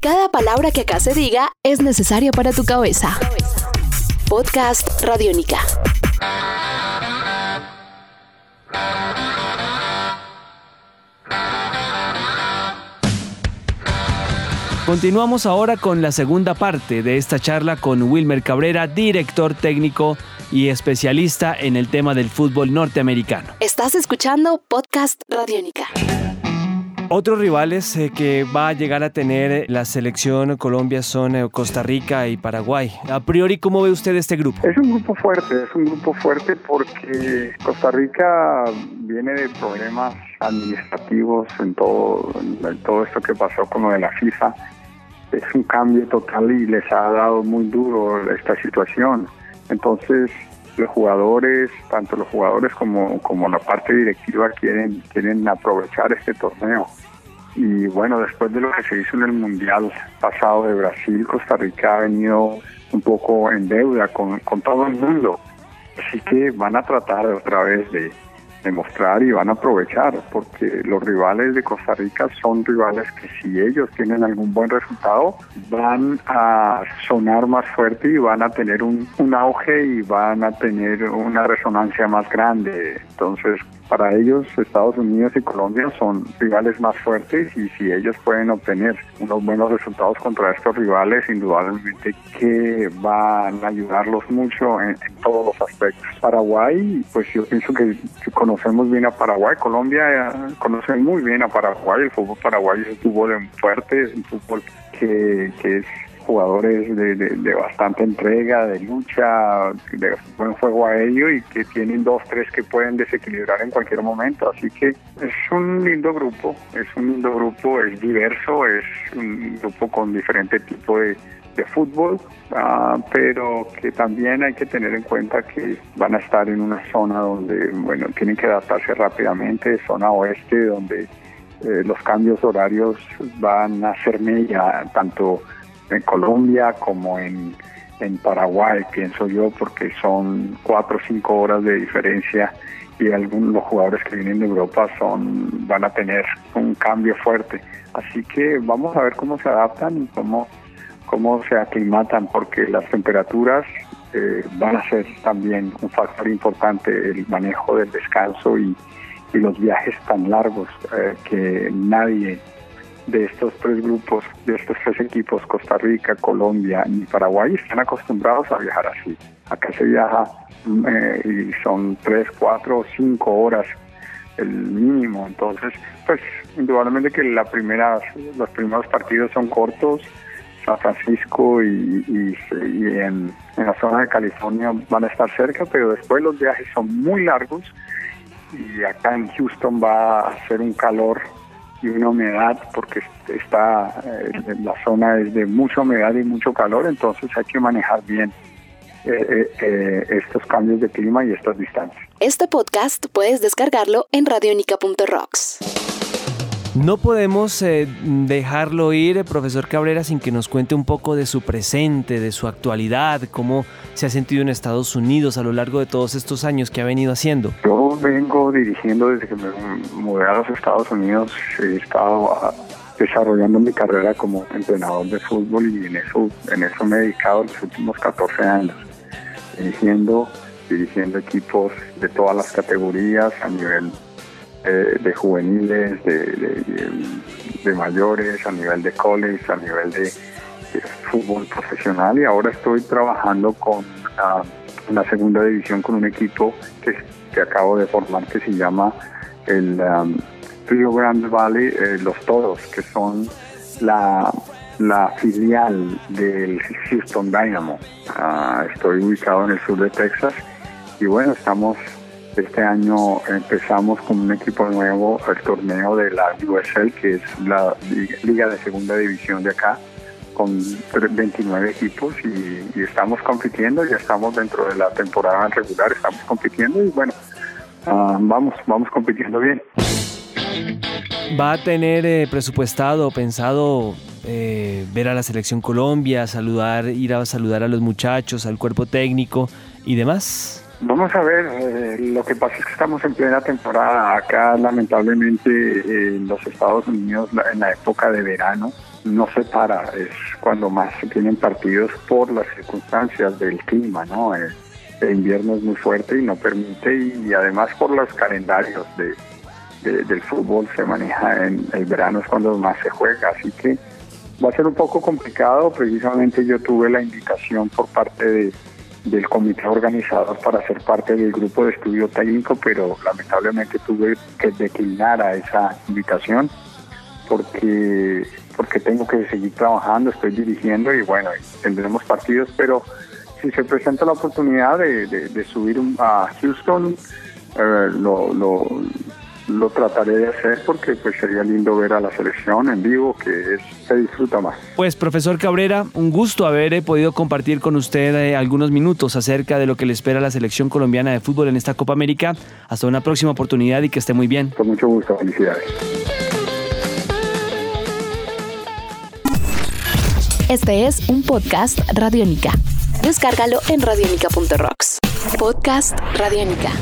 Cada palabra que acá se diga es necesaria para tu cabeza. Podcast Radiónica. Continuamos ahora con la segunda parte de esta charla con Wilmer Cabrera, director técnico y especialista en el tema del fútbol norteamericano. Estás escuchando Podcast Radiónica. Otros rivales eh, que va a llegar a tener la selección Colombia son eh, Costa Rica y Paraguay. A priori, ¿cómo ve usted este grupo? Es un grupo fuerte, es un grupo fuerte porque Costa Rica viene de problemas administrativos en todo, en todo esto que pasó con lo de la FIFA es un cambio total y les ha dado muy duro esta situación. Entonces, los jugadores, tanto los jugadores como, como la parte directiva quieren, quieren aprovechar este torneo. Y bueno, después de lo que se hizo en el Mundial pasado de Brasil, Costa Rica ha venido un poco en deuda con, con todo el mundo. Así que van a tratar otra vez de, demostrar y van a aprovechar, porque los rivales de Costa Rica son rivales que si ellos tienen algún buen resultado, van a sonar más fuerte y van a tener un, auge y van a tener una resonancia más grande. Entonces, para ellos Estados Unidos y Colombia son rivales más fuertes y si ellos pueden obtener unos buenos resultados contra estos rivales, indudablemente que van a ayudarlos mucho en, todos los aspectos. Paraguay, pues yo pienso que, conocemos bien a Paraguay, Colombia eh, conoce muy bien a Paraguay, el fútbol paraguayo es un fútbol fuerte, es un fútbol que, que es jugadores de, bastante entrega, de lucha, de buen juego aéreo y que tienen dos, tres que pueden desequilibrar en cualquier momento. Así que es un lindo grupo, es un lindo grupo, es diverso, es un grupo con diferente tipo de, fútbol, ah, pero que también hay que tener en cuenta que van a estar en una zona donde, bueno, tienen que adaptarse rápidamente, zona oeste, donde eh, los cambios horarios van a ser mella, tanto en Colombia como en, Paraguay, pienso yo, porque son cuatro o cinco horas de diferencia y algunos jugadores que vienen de Europa son van a tener un cambio fuerte. Así que vamos a ver cómo se adaptan y cómo, cómo se aclimatan, porque las temperaturas eh, van a ser también un factor importante, el manejo del descanso y, los viajes tan largos eh, que nadie de estos tres grupos, de estos tres equipos, Costa Rica, Colombia y Paraguay, están acostumbrados a viajar así. Acá se viaja mm, eh, y son tres, cuatro, cinco horas el mínimo. Entonces, pues indudablemente que la primera, los primeros partidos son cortos. San Francisco y, en, en la zona de California van a estar cerca, pero después los viajes son muy largos y acá en Houston va a ser un calor y una humedad porque está eh, la zona es de mucha humedad y mucho calor, entonces hay que manejar bien eh, eh, estos cambios de clima y estas distancias. Este podcast puedes descargarlo en radionica.rocks. No podemos eh, dejarlo ir, profesor Cabrera, sin que nos cuente un poco de su presente, de su actualidad, cómo se ha sentido en Estados Unidos a lo largo de todos estos años que ha venido haciendo. Yo vengo dirigiendo desde que me mudé a los Estados Unidos, he estado ah, desarrollando mi carrera como entrenador de fútbol y en eso, en eso me he dedicado los últimos 14 años, dirigiendo, dirigiendo equipos de todas las categorías a nivel eh, de juveniles, de, mayores, a nivel de college, a nivel de, fútbol profesional y ahora estoy trabajando con uh, la segunda división con un equipo que, que, acabo de formar que se llama el um, Rio Grande Valley eh, Los Toros, que son la, la filial del Houston Dynamo. Ah, estoy ubicado en el sur de Texas y bueno, estamos este año empezamos con un equipo nuevo, el torneo de la USL, que es la liga de segunda división de acá, con 29 equipos y, estamos compitiendo, ya estamos dentro de la temporada regular, estamos compitiendo y bueno, ah, vamos, vamos compitiendo bien. ¿Va a tener eh, presupuestado, pensado eh, ver a la selección Colombia, saludar, ir a saludar a los muchachos, al cuerpo técnico y demás? Vamos a ver, eh, lo que pasa es que estamos en plena temporada. Acá, lamentablemente, en los Estados Unidos, en la época de verano, no se para, es cuando más se tienen partidos por las circunstancias del clima, ¿no? El, invierno es muy fuerte y no permite, y, además por los calendarios de, del fútbol se maneja en el verano, es cuando más se juega, así que va a ser un poco complicado, precisamente yo tuve la invitación por parte de, del comité organizador para ser parte del grupo de estudio técnico, pero lamentablemente tuve que declinar a esa invitación porque porque tengo que seguir trabajando, estoy dirigiendo y bueno, tendremos partidos, pero si se presenta la oportunidad de, subir a Houston, eh, lo, lo, trataré de hacer porque pues sería lindo ver a la selección en vivo, que es, se disfruta más. Pues profesor Cabrera, un gusto haber eh, podido compartir con usted eh, algunos minutos acerca de lo que le espera a la selección colombiana de fútbol en esta Copa América. Hasta una próxima oportunidad y que esté muy bien. Con mucho gusto, felicidades. Este es un podcast Radiónica. Descárgalo en radiónica.rocks. Podcast Radiónica.